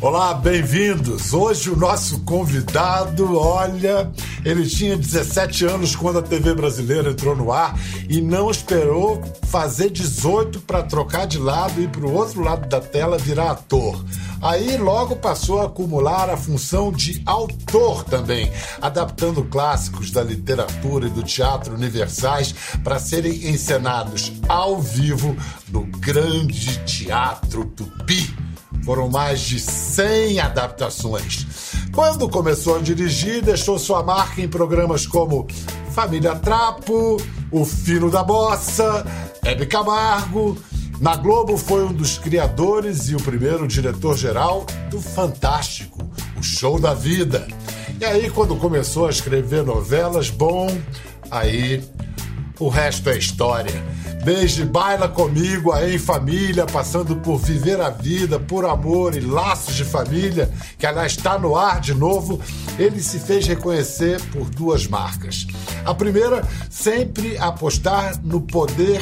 Olá, bem-vindos. Hoje o nosso convidado, olha, ele tinha 17 anos quando a TV brasileira entrou no ar e não esperou fazer 18 para trocar de lado e para o outro lado da tela virar ator. Aí logo passou a acumular a função de autor também, adaptando clássicos da literatura e do teatro universais para serem encenados ao vivo no grande teatro Tupi foram mais de 100 adaptações. Quando começou a dirigir, deixou sua marca em programas como Família Trapo, O Fino da Bossa, Hebe Camargo. Na Globo foi um dos criadores e o primeiro diretor-geral do Fantástico, O Show da Vida. E aí, quando começou a escrever novelas, bom, aí o resto é história. Desde Baila Comigo a Em Família, passando por Viver a Vida, Por Amor e Laços de Família, que aliás está no ar de novo, ele se fez reconhecer por duas marcas. A primeira, sempre apostar no poder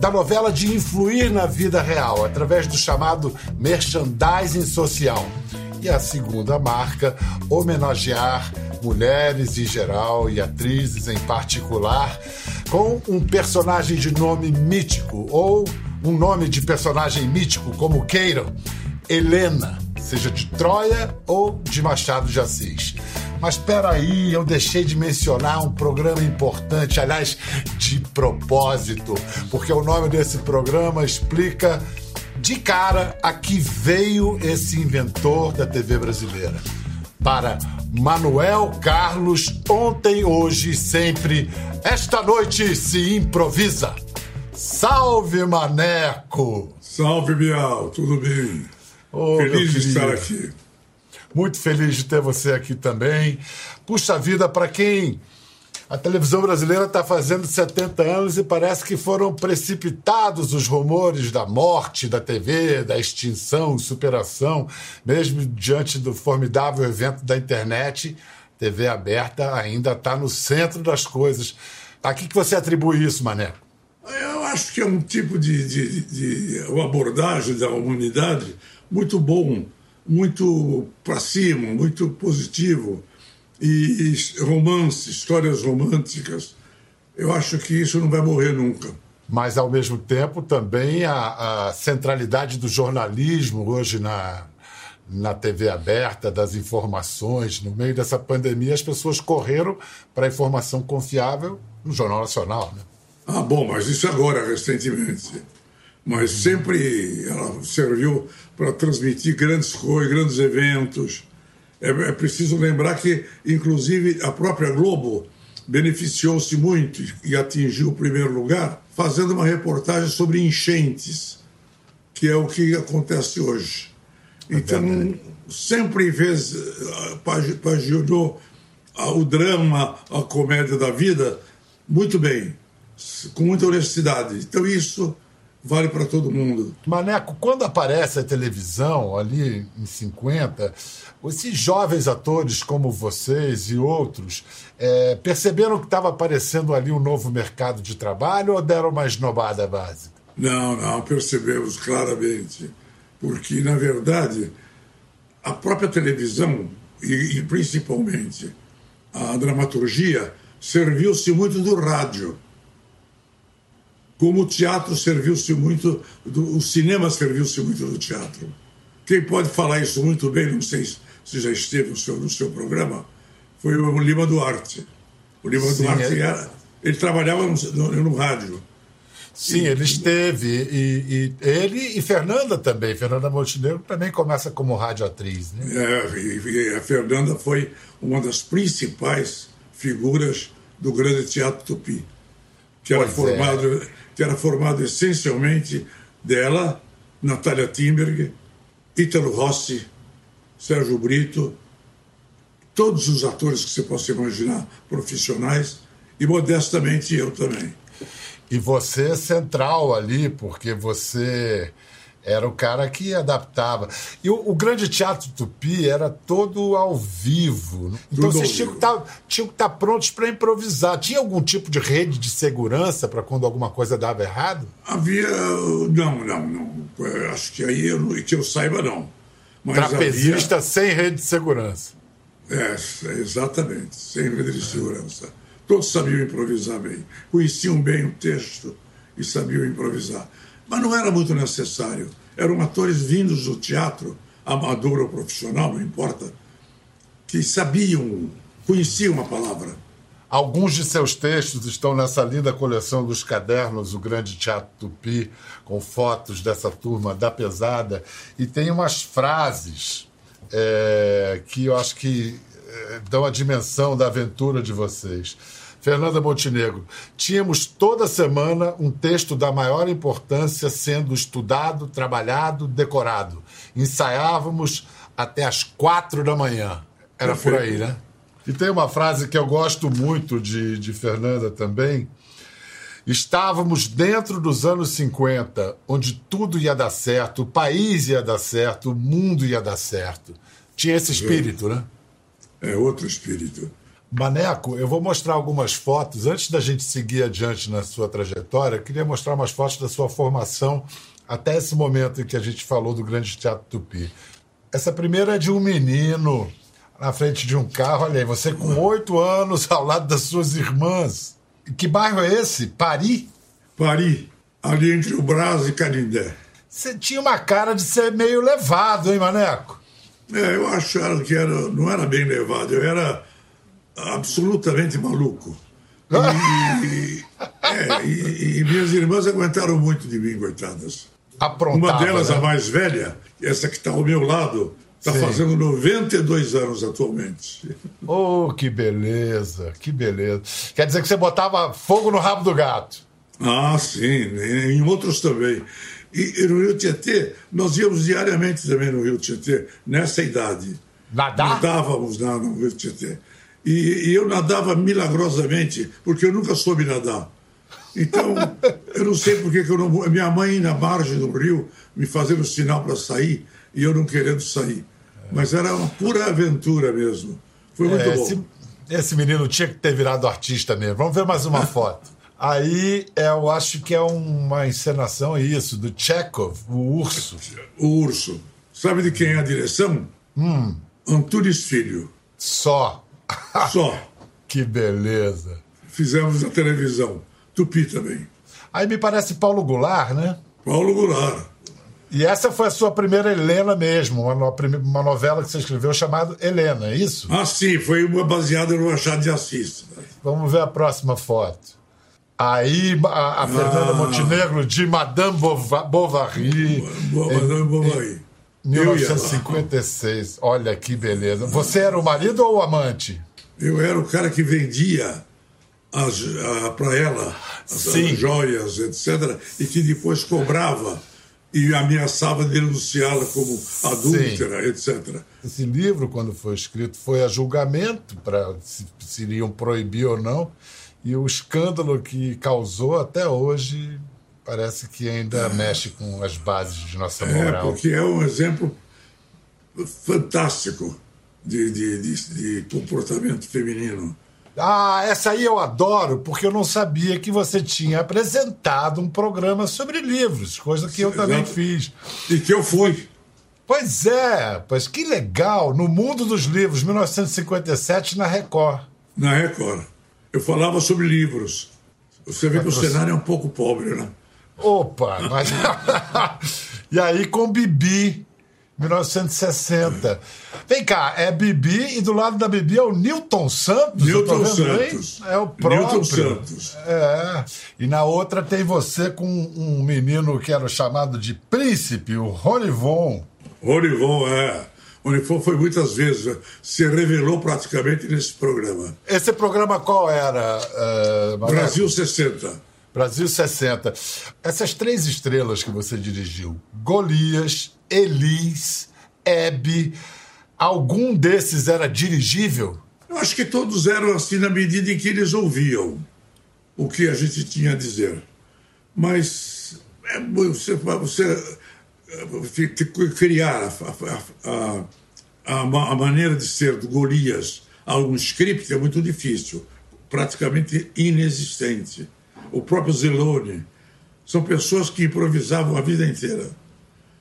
da novela de influir na vida real, através do chamado merchandising social. E a segunda marca, homenagear mulheres em geral e atrizes em particular, com um personagem de nome mítico ou um nome de personagem mítico, como queiram, Helena, seja de Troia ou de Machado de Assis. Mas espera aí, eu deixei de mencionar um programa importante, aliás, de propósito, porque o nome desse programa explica de cara a que veio esse inventor da TV brasileira. Para Manuel Carlos, ontem, hoje e sempre, esta noite se improvisa. Salve, Maneco! Salve, Bial, tudo bem? Oh, feliz de estar aqui. Muito feliz de ter você aqui também. Puxa vida, para quem a televisão brasileira está fazendo 70 anos e parece que foram precipitados os rumores da morte da TV, da extinção, superação, mesmo diante do formidável evento da internet. TV aberta ainda está no centro das coisas. A que, que você atribui isso, Mané? Eu acho que é um tipo de, de, de uma abordagem da humanidade muito bom, muito para cima, muito positivo e romance, histórias românticas. Eu acho que isso não vai morrer nunca. Mas, ao mesmo tempo, também a, a centralidade do jornalismo hoje na, na TV aberta, das informações. No meio dessa pandemia, as pessoas correram para a informação confiável no Jornal Nacional. Né? Ah, bom, mas isso agora, recentemente. Mas sempre ela serviu para transmitir grandes coisas, grandes eventos é, é preciso lembrar que, inclusive, a própria Globo beneficiou-se muito e atingiu o primeiro lugar fazendo uma reportagem sobre enchentes, que é o que acontece hoje. É então, sempre fez, eh, paginou o drama, a comédia da vida muito bem, com muita honestidade. Então, isso vale para todo mundo. Maneco, quando aparece a televisão, ali em 50, esses jovens atores como vocês e outros é, perceberam que estava aparecendo ali um novo mercado de trabalho ou deram uma esnobada básica? Não, não, percebemos claramente. Porque, na verdade, a própria televisão, e, e principalmente a dramaturgia, serviu-se muito do rádio como o teatro serviu-se muito, do, o cinema serviu-se muito do teatro. Quem pode falar isso muito bem, não sei se já esteve no seu, no seu programa, foi o Lima Duarte. O Lima Sim, Duarte ele... Era, ele trabalhava no, no, no rádio. Sim, e, ele esteve. E, e, ele e Fernanda também. Fernanda Montenegro também começa como radioatriz. Né? É, e, e a Fernanda foi uma das principais figuras do grande teatro tupi, que era é. formado. É que era formado essencialmente dela, Natália Timberg, Ítalo Rossi, Sérgio Brito, todos os atores que você possa imaginar, profissionais, e modestamente eu também. E você é central ali, porque você Era o cara que adaptava. E o, o Grande Teatro Tupi era todo ao vivo. Então Tudo vocês tinham que, estar, tinham que estar prontos para improvisar. Tinha algum tipo de rede de segurança para quando alguma coisa dava errado? Havia. Não, não, não. Acho que aí, eu, não- que eu saiba, não. Mas Trapezista sem rede de segurança. havia. É, exatamente, sem rede de segurança. Todos sabiam improvisar bem. Conheciam bem o texto e sabiam improvisar. Mas não era muito necessário. Eram atores vindos do teatro, amador ou profissional, não importa, que sabiam, conheciam a palavra. Alguns de seus textos estão nessa linda coleção dos cadernos, o Grande Teatro Tupi, com fotos dessa turma da pesada. E tem umas frases é, que eu acho que é, dão a dimensão da aventura de vocês. Fernanda Montenegro, tínhamos toda semana um texto da maior importância sendo estudado, trabalhado, decorado. Ensaiávamos até as quatro da manhã. Era por aí, né? E tem uma frase que eu gosto muito de, de Fernanda também. Estávamos dentro dos anos 50, onde tudo ia dar certo, o país ia dar certo, o mundo ia dar certo. Tinha esse espírito, né? É outro espírito. Maneco, eu vou mostrar algumas fotos. Antes da gente seguir adiante na sua trajetória, eu queria mostrar umas fotos da sua formação até esse momento em que a gente falou do Grande Teatro Tupi. Essa primeira é de um menino na frente de um carro. Olha aí, você com oito anos ao lado das suas irmãs. Que bairro é esse? Paris? Paris, ali entre o Brás e Canindé. Você tinha uma cara de ser meio levado, hein, Maneco? É, eu achava que era, não era bem levado, eu era absolutamente maluco. E, é, e- e minhas irmãs aguentaram muito de mim, coitadas. Aprontava, Uma delas, né? a mais velha, essa que está ao meu lado, está fazendo 92 anos atualmente. Oh, que beleza, que beleza. Quer dizer que você botava fogo no rabo do gato. Ah, sim, em outros também. E, e no Rio Tietê, nós íamos diariamente também no Rio Tietê, nessa idade. Nadar? Nadávamos lá no Rio Tietê. E, e eu nadava milagrosamente, porque eu nunca soube nadar. Então, eu não sei porque que eu não. Minha mãe na margem do rio me fazendo sinal para sair e eu não querendo sair. Mas era uma pura aventura mesmo. Foi muito É, bom. esse, esse menino tinha que ter virado artista mesmo. Vamos ver mais uma foto. Aí é, eu acho que é uma encenação isso, do Chekhov, o urso. O urso. Sabe de quem é a direção? Hum. Antunes Filho. Só. Só. que beleza. Fizemos na televisão. Tupi também. Aí me parece Paulo Goulart, né? Paulo Goulart. E essa foi a sua primeira Helena mesmo, uma, novela que você escreveu chamada Helena, é isso? Ah, sim, foi uma baseada no Machado de Assis. Vamos ver a próxima foto. Aí a, a Fernanda Ah. Montenegro de Madame Bova- Bovary. Madame Bovary. Eu ia lá. 1956. Olha que beleza. Você era o marido ou o amante? Eu era o cara que vendia para ela as, Sim. as joias, etc., e que depois cobrava e ameaçava denunciá-la como adúltera, etc. Esse livro, quando foi escrito, foi a julgamento para se, se iriam proibir ou não. E o escândalo que causou até hoje parece que ainda mexe com as bases de nossa É, moral. porque é um exemplo fantástico de, de, de, de comportamento feminino. Ah, essa aí eu adoro, porque eu não sabia que você tinha apresentado um programa sobre livros, coisa que eu também Exato. fiz. E que eu fui. Pois é, pois que legal, no mundo dos livros, 1957, na Record. na Record. Eu falava sobre livros. Você vê que o cenário é um pouco pobre, né? Opa, mas. e aí com Bibi, 1960. Vem cá, é Bibi e do lado da Bibi é o Newton Santos. Newton aí? Santos. É o próprio. Newton Santos. É. E na outra tem você com um menino que era chamado de Príncipe, o Ronivon. Orivon, é. Orivon foi muitas vezes, se revelou praticamente nesse programa. Esse programa qual era? Maneco? Brasil 60. Brasil 60. Essas três estrelas que você dirigiu, Golias, Elis, Hebe, algum desses era dirigível? Eu acho que todos eram assim na medida em que eles ouviam o que a gente tinha a dizer. Mas é, você, você criar a, a, a, a, maneira de ser do Golias a um script é muito difícil, praticamente inexistente. O próprio Zelone são pessoas que improvisavam a vida inteira.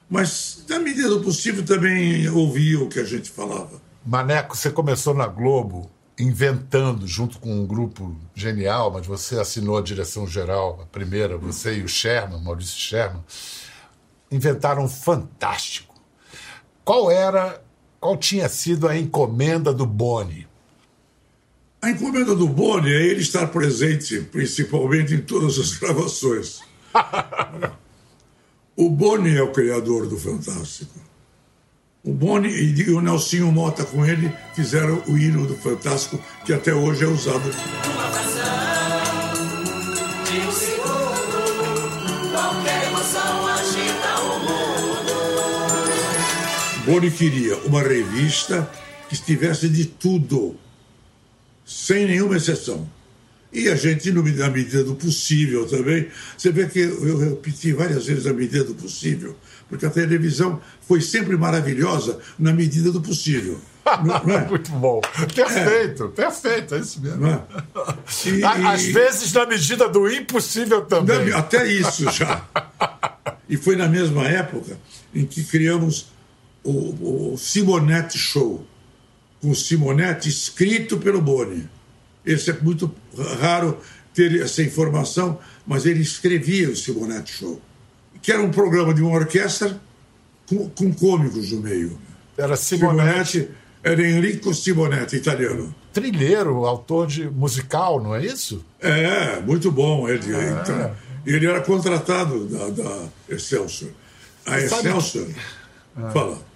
Mas, na medida do possível, também ouviam o que a gente falava. Maneco, você começou na Globo inventando, junto com um grupo genial, mas você assinou a direção geral, a primeira, você e o Sherman, Maurício Sherman, inventaram um fantástico. Qual era, qual tinha sido a encomenda do Boni? A encomenda do Boni é ele estar presente, principalmente em todas as gravações. o Boni é o criador do Fantástico. O Boni e o Nelsinho Mota com ele fizeram o hino do Fantástico, que até hoje é usado. Boni queria uma revista que estivesse de tudo, sem nenhuma exceção. E a gente, na medida do possível também, você vê que eu repeti várias vezes a medida do possível, porque a televisão foi sempre maravilhosa na medida do possível. Não, é? Muito bom. Perfeito, é. perfeito, é isso mesmo. É? E, Às vezes na medida do impossível também. Até isso já. E foi na mesma época em que criamos o, o Simonetti Show, com Simonetti escrito pelo Boni. Esse é muito raro ter essa informação, mas ele escrevia o Simonetti Show, que era um programa de uma orquestra com, com cômicos no meio. Era Simonetti. Simonetti era Enrico Simonetti, italiano. Trilheiro, autor de musical, não é isso? É, muito bom. Ele, é. então, ele era contratado da, da Excelsior. A Excelsior. Que... Fala.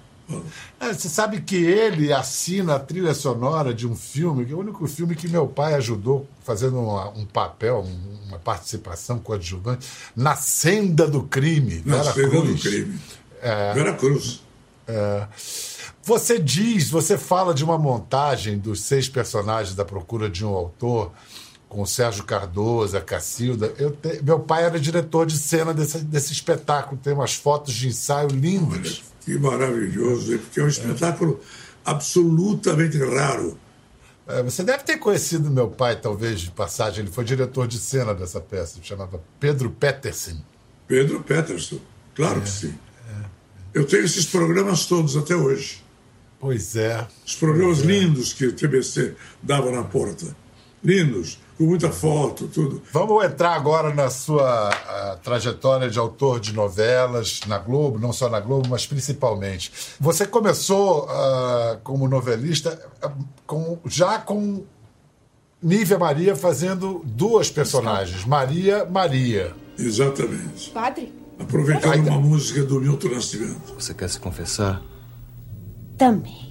É, você sabe que ele assina a trilha sonora de um filme, que é o único filme que meu pai ajudou fazendo uma, um papel, uma participação coadjuvante, Na Senda do Crime. Na Vera Senda Cruz. do Crime. É, Vera Cruz. É, você diz, você fala de uma montagem dos seis personagens da Procura de um Autor, com o Sérgio Cardoso, a Cacilda. Te, meu pai era diretor de cena desse, desse espetáculo, tem umas fotos de ensaio lindas. Que maravilhoso, porque é um espetáculo absolutamente raro. É, você deve ter conhecido meu pai, talvez, de passagem. Ele foi diretor de cena dessa peça, chamava Pedro Peterson. Pedro Peterson, claro é, que sim. É, Eu tenho esses programas todos até hoje. Pois é. Os programas é. lindos que o TBC dava na porta. Lindos com muita foto, tudo. Vamos entrar agora na sua trajetória de autor de novelas na Globo, não só na Globo, mas principalmente. Você começou uh, como novelista uh, com, já com Nívia Maria fazendo duas personagens, Maria Maria. Exatamente. Padre? Aproveitando uma música do Milton Nascimento. Você quer se confessar? Também.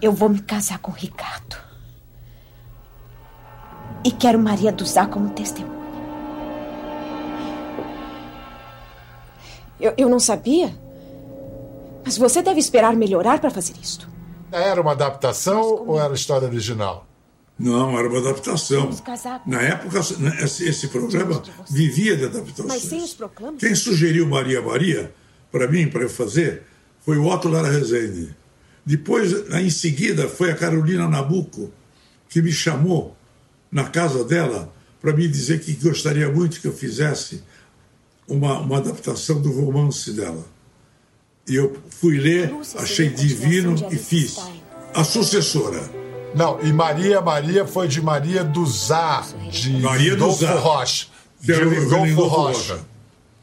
Eu vou me casar com o Ricardo. E quero Maria do Zá como testemunha. Eu, eu não sabia. Mas você deve esperar melhorar para fazer isto. Era uma adaptação ou era história original? Não, era uma adaptação. Na época, esse, esse programa vivia de adaptações. Mas sem os proclames? Quem sugeriu Maria Maria para mim, para eu fazer, foi o Otto Lara Rezende. Depois, em seguida, foi a Carolina Nabuco que me chamou na casa dela para me dizer que gostaria muito que eu fizesse uma, uma adaptação do romance dela. E eu fui ler, achei divino e fiz. A sucessora. Não, e Maria Maria foi de Maria do Zá, de Maria do Zá. Rocha. De Rodolfo Rocha.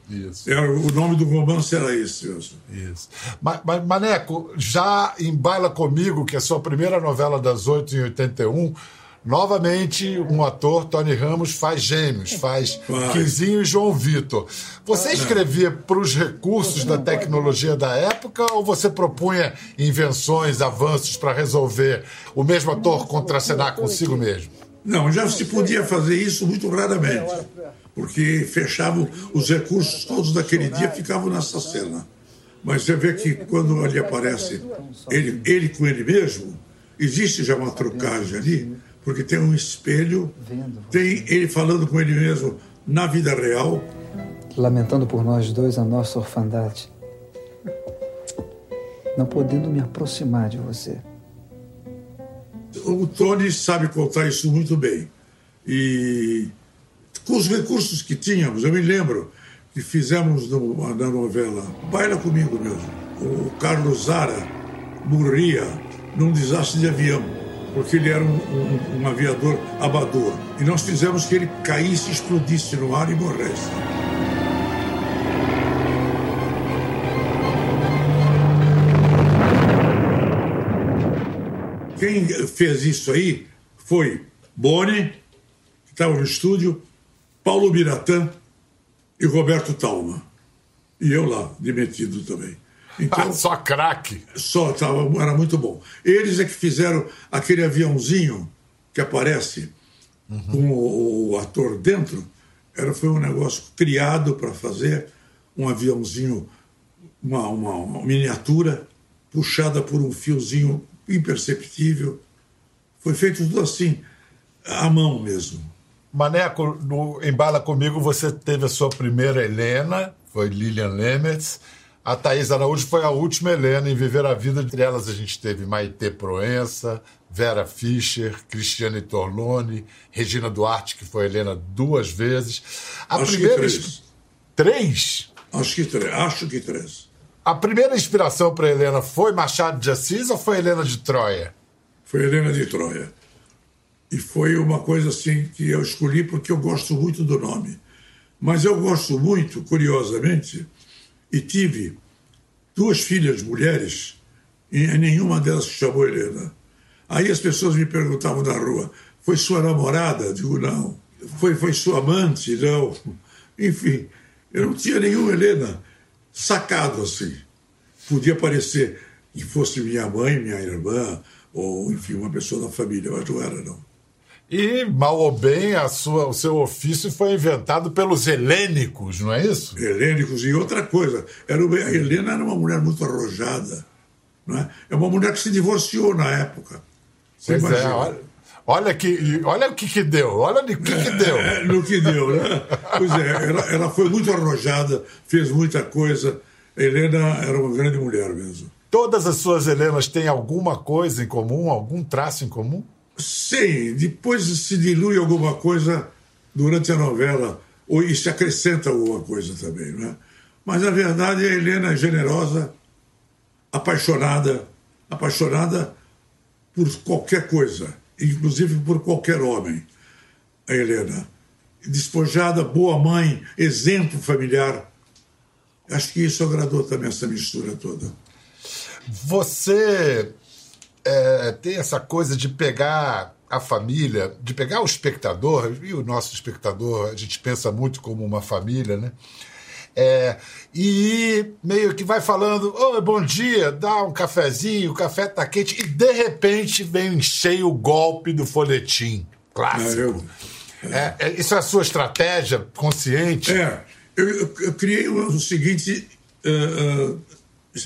Isso. Era, o nome do romance era esse. Isso. Isso. Mas, mas, Maneco, já em Baila Comigo, que é a sua primeira novela das oito em 81, novamente um ator, Tony Ramos, faz gêmeos, faz Quinzinho e João Vitor. Você escrevia para os recursos da tecnologia da época ou você propunha invenções, avanços para resolver o mesmo ator contracenar consigo mesmo? Não, já se podia fazer isso muito raramente porque fechavam os recursos todos daquele dia ficavam nessa cena. Mas você vê que quando ele aparece, ele, ele com ele mesmo, existe já uma trocagem ali, porque tem um espelho, tem ele falando com ele mesmo na vida real lamentando por nós dois a nossa orfandade, não podendo me aproximar de você. O Tony sabe contar isso muito bem. E com os recursos que tínhamos, eu me lembro que fizemos no, na novela Baila Comigo mesmo. O Carlos Zara morria num desastre de avião, porque ele era um, um, um aviador abador. E nós fizemos que ele caísse, explodisse no ar e morresse. Quem fez isso aí foi Boni, que estava no estúdio, Paulo Biratã e Roberto Talma. E eu lá, demitido também. Então, só craque. Só, tava, era muito bom. Eles é que fizeram aquele aviãozinho que aparece uhum. com o, o, ator dentro. Era, foi um negócio criado para fazer um aviãozinho, uma, uma, uma miniatura, puxada por um fiozinho imperceptível. Foi feito tudo assim, à mão mesmo. Maneco, no Embala Comigo você teve a sua primeira Helena, foi Lilian Lemetz. A Thaís Araújo foi a última Helena em viver a vida. Entre elas a gente teve Maite Proença, Vera Fischer, Cristiane Torlone, Regina Duarte, que foi Helena duas vezes. A Acho primeira... que três. Três? Acho que três. Acho que três. A primeira inspiração para Helena foi Machado de Assis ou foi Helena de Troia? Foi Helena de Troia. E foi uma coisa assim que eu escolhi porque eu gosto muito do nome. Mas eu gosto muito, curiosamente, e tive duas filhas mulheres, e nenhuma delas se chamou Helena. Aí as pessoas me perguntavam na rua: foi sua namorada? Eu digo, não. Foi, foi sua amante? Não. Enfim, eu não tinha nenhuma Helena sacado assim. Podia parecer que fosse minha mãe, minha irmã, ou enfim, uma pessoa da família, mas não era, não. E, mal ou bem, a sua, o seu ofício foi inventado pelos helênicos, não é isso? Helênicos. E outra coisa, era, a Helena era uma mulher muito arrojada. Não é? é uma mulher que se divorciou na época. Você pois é, imagina. é, olha, olha, que, olha o que, que deu, olha o que, que deu. É, no que deu, né? pois é, ela, ela foi muito arrojada, fez muita coisa. A Helena era uma grande mulher mesmo. Todas as suas Helenas têm alguma coisa em comum, algum traço em comum? Sim, depois se dilui alguma coisa durante a novela, ou se acrescenta alguma coisa também, né? Mas a verdade a Helena é generosa, apaixonada, apaixonada por qualquer coisa, inclusive por qualquer homem. A Helena. Despojada, boa mãe, exemplo familiar. Acho que isso agradou também essa mistura toda. Você é, tem essa coisa de pegar a família, de pegar o espectador, e o nosso espectador a gente pensa muito como uma família, né? É, e meio que vai falando, oh, bom dia, dá um cafezinho, o café tá quente, e de repente vem em cheio o golpe do folhetim clássico. É, é, é, isso é a sua estratégia consciente? É, eu, eu, eu criei o, seguinte uh, uh,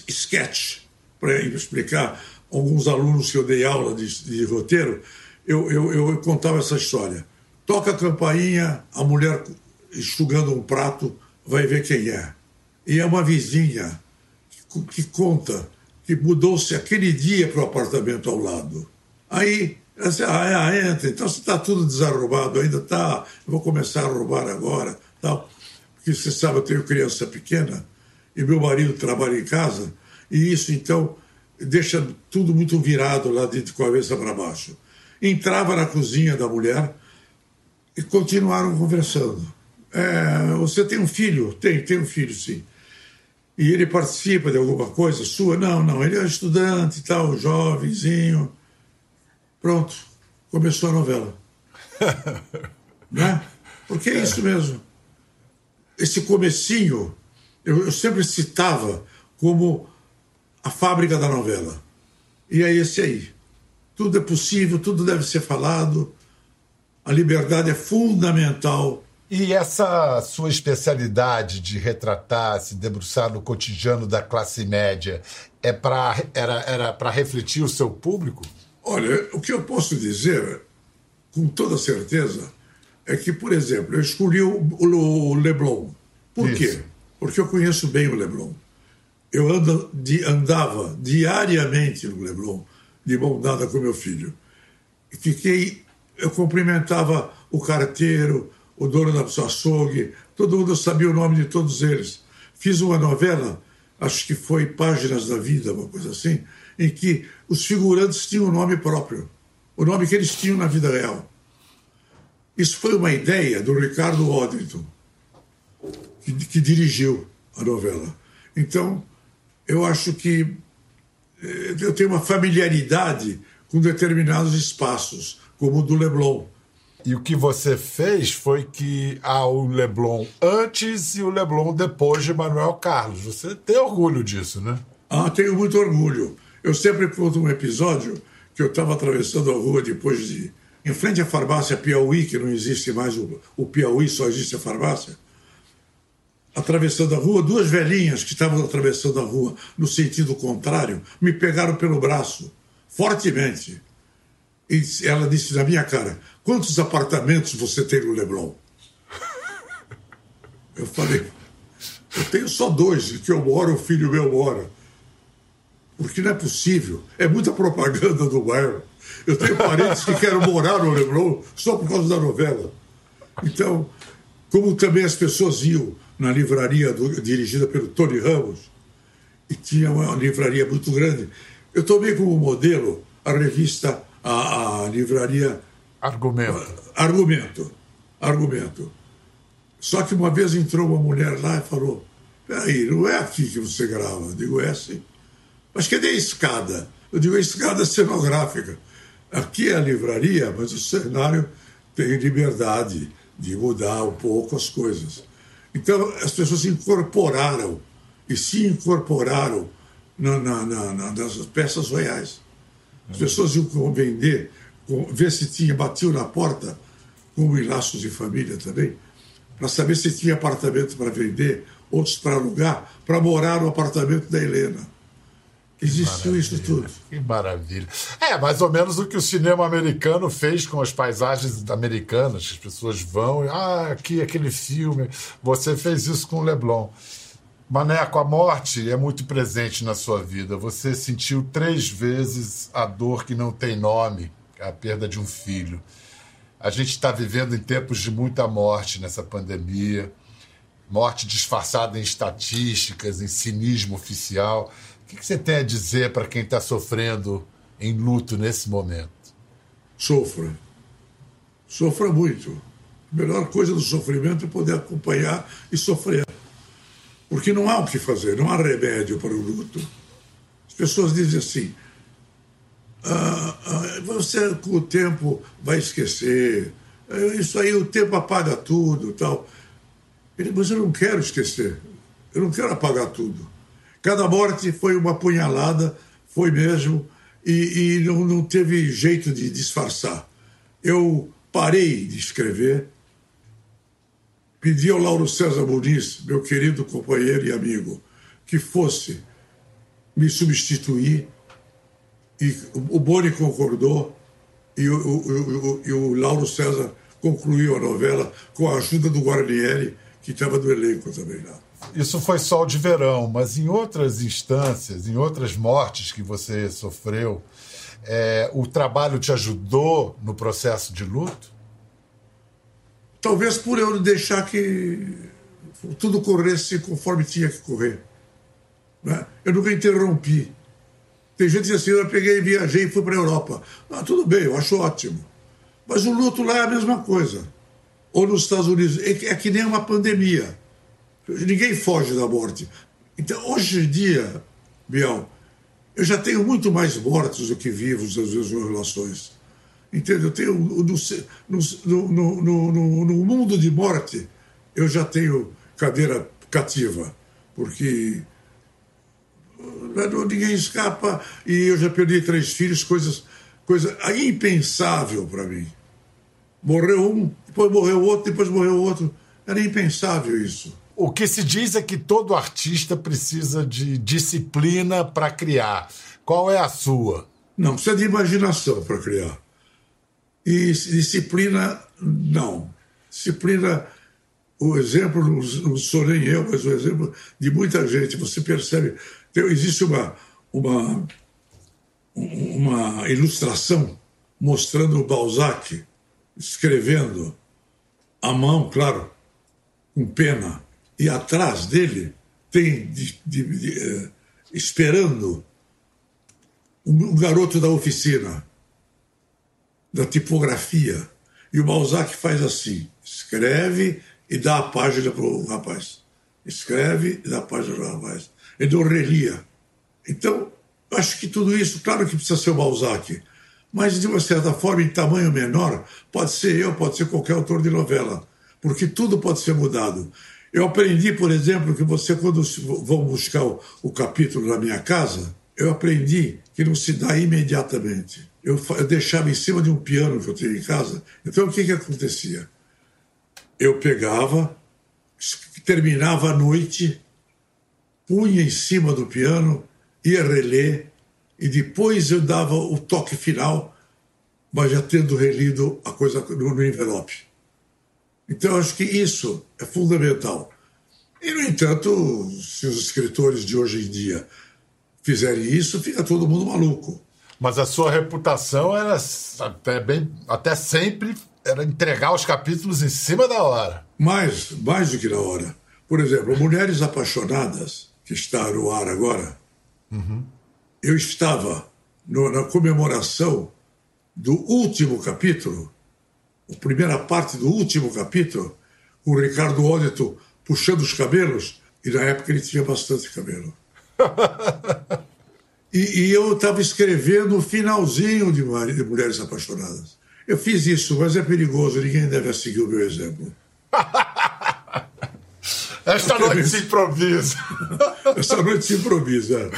sketch para explicar alguns alunos que eu dei aula de, de roteiro, eu, eu, eu, contava essa história. Toca a campainha, a mulher enxugando um prato, vai ver quem é. E é uma vizinha que, que conta que mudou-se aquele dia para o apartamento ao lado. Aí, assim, ah, é, entra, então se está tudo desarrumado, ainda está, vou começar a roubar agora, tal. Porque você sabe, eu tenho criança pequena e meu marido trabalha em casa, e isso então deixa tudo muito virado lá de cabeça para baixo. Entrava na cozinha da mulher e continuaram conversando. É, você tem um filho? Tem, tem um filho, sim. E ele participa de alguma coisa sua? Não, não. Ele é estudante e tal, jovenzinho. Pronto, começou a novela. né? Porque é isso mesmo. Esse comecinho, eu, eu sempre citava como a fábrica da novela. E é esse aí. Tudo é possível, tudo deve ser falado. A liberdade é fundamental. E essa sua especialidade de retratar, se debruçar no cotidiano da classe média, é pra, era, era para refletir o seu público? Olha, o que eu posso dizer, com toda certeza, é que, por exemplo, eu escolhi o, o Leblon. Por Isso. quê? Porque eu conheço bem o Leblon. Eu ando, de, andava diariamente no Leblon, de mão dada com meu filho. Fiquei, eu cumprimentava o carteiro, o dono da sua açougue, todo mundo sabia o nome de todos eles. Fiz uma novela, acho que foi Páginas da Vida, uma coisa assim, em que os figurantes tinham um nome próprio, o nome que eles tinham na vida real. Isso foi uma ideia do Ricardo Odrington, que, que dirigiu a novela. Então, eu acho que eh, eu tenho uma familiaridade com determinados espaços, como o do Leblon. E o que você fez foi que há o Leblon antes e o Leblon depois de Manuel Carlos. Você tem orgulho disso, né? Ah, tenho muito orgulho. Eu sempre conto um episódio que eu estava atravessando a rua depois de. Em frente à farmácia Piauí, que não existe mais o, o Piauí, só existe a farmácia. Atravessando a rua, duas velhinhas que estavam atravessando a rua no sentido contrário me pegaram pelo braço, fortemente. E ela disse na minha cara: Quantos apartamentos você tem no Leblon? Eu falei: Eu tenho só dois, que eu moro, o filho meu mora porque não é possível. É muita propaganda do bairro. Eu tenho parentes que querem morar no Leblon só por causa da novela. Então, como também as pessoas iam na livraria do, dirigida pelo Tony Ramos, e tinha uma livraria muito grande, eu tomei como modelo a revista, a, a livraria. Argumento. Argumento. Argumento. Só que uma vez entrou uma mulher lá e falou: Peraí, não é aqui que você grava. Eu digo: É sim. Mas cadê a escada? Eu digo a escada cenográfica. Aqui é a livraria, mas o cenário tem liberdade de mudar um pouco as coisas. Então as pessoas se incorporaram e se incorporaram na, na, na, nas peças reais. As pessoas iam vender, ver se tinha, batiam na porta, como em laços de família também, para saber se tinha apartamento para vender, outros para alugar, para morar no apartamento da Helena. Existiu isso tudo. Que maravilha. É, mais ou menos o que o cinema americano fez com as paisagens americanas. As pessoas vão, ah, aqui aquele filme. Você fez isso com o Leblon. Maneco, a morte é muito presente na sua vida. Você sentiu três vezes a dor que não tem nome, a perda de um filho. A gente está vivendo em tempos de muita morte nessa pandemia morte disfarçada em estatísticas, em cinismo oficial. O que você tem a dizer para quem está sofrendo em luto nesse momento? Sofra. Sofra muito. A melhor coisa do sofrimento é poder acompanhar e sofrer. Porque não há o que fazer, não há remédio para o luto. As pessoas dizem assim: ah, ah, você com o tempo vai esquecer, eh, isso aí o tempo apaga tudo tal. Ele, mas eu não quero esquecer, eu não quero apagar tudo. Cada morte foi uma punhalada, foi mesmo, e, e não, não teve jeito de disfarçar. Eu parei de escrever, pedi ao Lauro César Muniz, meu querido companheiro e amigo, que fosse me substituir, e o Boni concordou, e o, o, o, e o Lauro César concluiu a novela com a ajuda do Guarnieri, que estava do elenco também lá. Isso foi sol de verão, mas em outras instâncias, em outras mortes que você sofreu, é, o trabalho te ajudou no processo de luto? Talvez por eu deixar que tudo corresse conforme tinha que correr. Né? Eu nunca interrompi. Tem gente que diz assim, eu peguei, viajei e fui para a Europa. Ah, tudo bem, eu acho ótimo. Mas o luto lá é a mesma coisa. Ou nos Estados Unidos, é, é que nem uma pandemia. Ninguém foge da morte. Então, hoje em dia, Biel, eu já tenho muito mais mortos do que vivos nas minhas relações. Entende? Eu tenho no, no, no, no, mundo de morte, eu já tenho cadeira cativa, porque ninguém escapa e eu já perdi três filhos, coisas, coisa impensável para mim. Morreu um, depois morreu outro, depois morreu outro. Era impensável isso. O que se diz é que todo artista precisa de disciplina para criar. Qual é a sua? Não, precisa de imaginação para criar. E disciplina, não. Disciplina o exemplo, não sou nem eu, mas o exemplo de muita gente. Você percebe, tem, existe uma, uma, uma ilustração mostrando o Balzac escrevendo à mão, claro, com pena, e atrás dele tem de, de, de, uh, esperando um, garoto da oficina, da tipografia. E o Balzac faz assim: escreve e dá a página para o rapaz. Escreve e dá a página para o rapaz. Ele não relia. Então, acho que tudo isso, claro que precisa ser o Balzac, mas de uma certa forma, em tamanho menor, pode ser eu, pode ser qualquer autor de novela, porque tudo pode ser mudado. Eu aprendi, por exemplo, que você, quando vão buscar o, o capítulo na minha casa, eu aprendi que não se dá imediatamente. Eu, eu, deixava em cima de um piano que eu tinha em casa. Então, o que, que acontecia? Eu pegava, terminava a noite, punha em cima do piano, ia reler, e depois eu dava o toque final, mas já tendo relido a coisa no, no envelope. Então, acho que isso é fundamental. E, no entanto, se os escritores de hoje em dia fizerem isso, fica todo mundo maluco. Mas a sua reputação era até, bem, até sempre era entregar os capítulos em cima da hora. Mais, mais do que na hora. Por exemplo, Mulheres Apaixonadas, que está no ar agora, uhum. eu estava no, na comemoração do último capítulo, a primeira parte do último capítulo, o Ricardo Ódito puxando os cabelos, e na época ele tinha bastante cabelo. e, e, eu estava escrevendo o finalzinho de, de Mulheres Apaixonadas. Eu fiz isso, mas é perigoso, ninguém deve seguir o meu exemplo. Esta noite se improvisa. Esta noite se improvisa.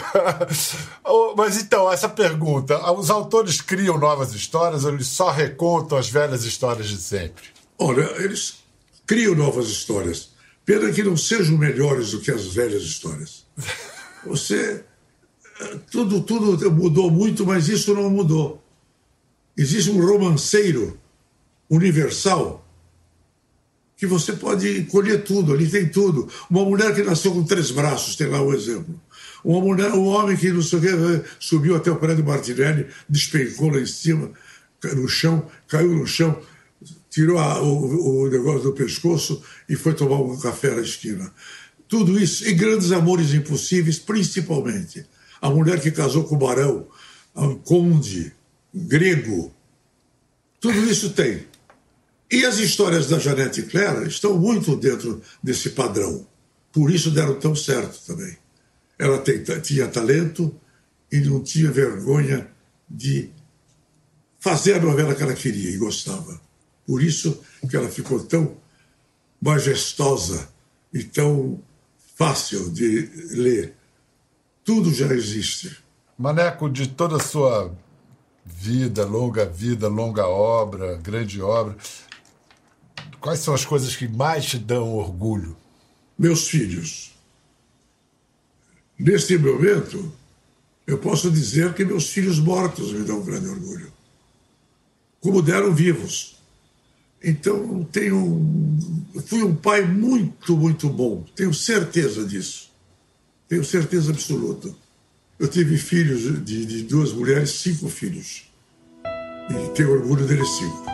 Mas então, essa pergunta: os autores criam novas histórias ou eles só recontam as velhas histórias de sempre? Olha, eles criam novas histórias. Pena que não sejam melhores do que as velhas histórias. Você. Tudo, tudo mudou muito, mas isso não mudou. Existe um romanceiro universal que você pode colher tudo, ali tem tudo. Uma mulher que nasceu com três braços, tem lá o exemplo. Uma mulher, um homem que não sei o que, subiu até o prédio Martinelli, despencou lá em cima, no chão, caiu no chão, tirou a, o, o negócio do pescoço e foi tomar um café na esquina. Tudo isso, e grandes amores impossíveis, principalmente. A mulher que casou com o barão, um conde, grego. Tudo isso tem. E as histórias da Janete Clara estão muito dentro desse padrão. Por isso deram tão certo também. Ela tem, tinha talento e não tinha vergonha de fazer a novela que ela queria e gostava. Por isso que ela ficou tão majestosa e tão fácil de ler. Tudo já existe. Maneco, de toda a sua vida, longa vida, longa obra, grande obra, quais são as coisas que mais te dão orgulho? Meus filhos. Neste momento, eu posso dizer que meus filhos mortos me dão um grande orgulho. Como deram vivos. Então, tenho, fui um pai muito, muito bom. Tenho certeza disso. Tenho certeza absoluta. Eu tive filhos de, de duas mulheres, cinco filhos. E tenho orgulho deles cinco.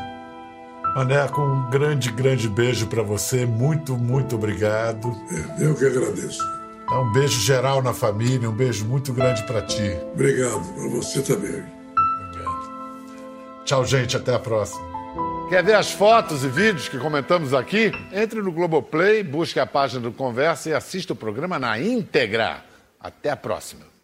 Maneco, um grande, grande beijo para você. Muito, muito obrigado. É, eu que agradeço. Um beijo geral na família, um beijo muito grande para ti. Obrigado, para você também. Obrigado. Tchau, gente, até a próxima. Quer ver as fotos e vídeos que comentamos aqui? Entre no Globoplay, busque a página do Conversa e assista o programa na íntegra. Até a próxima.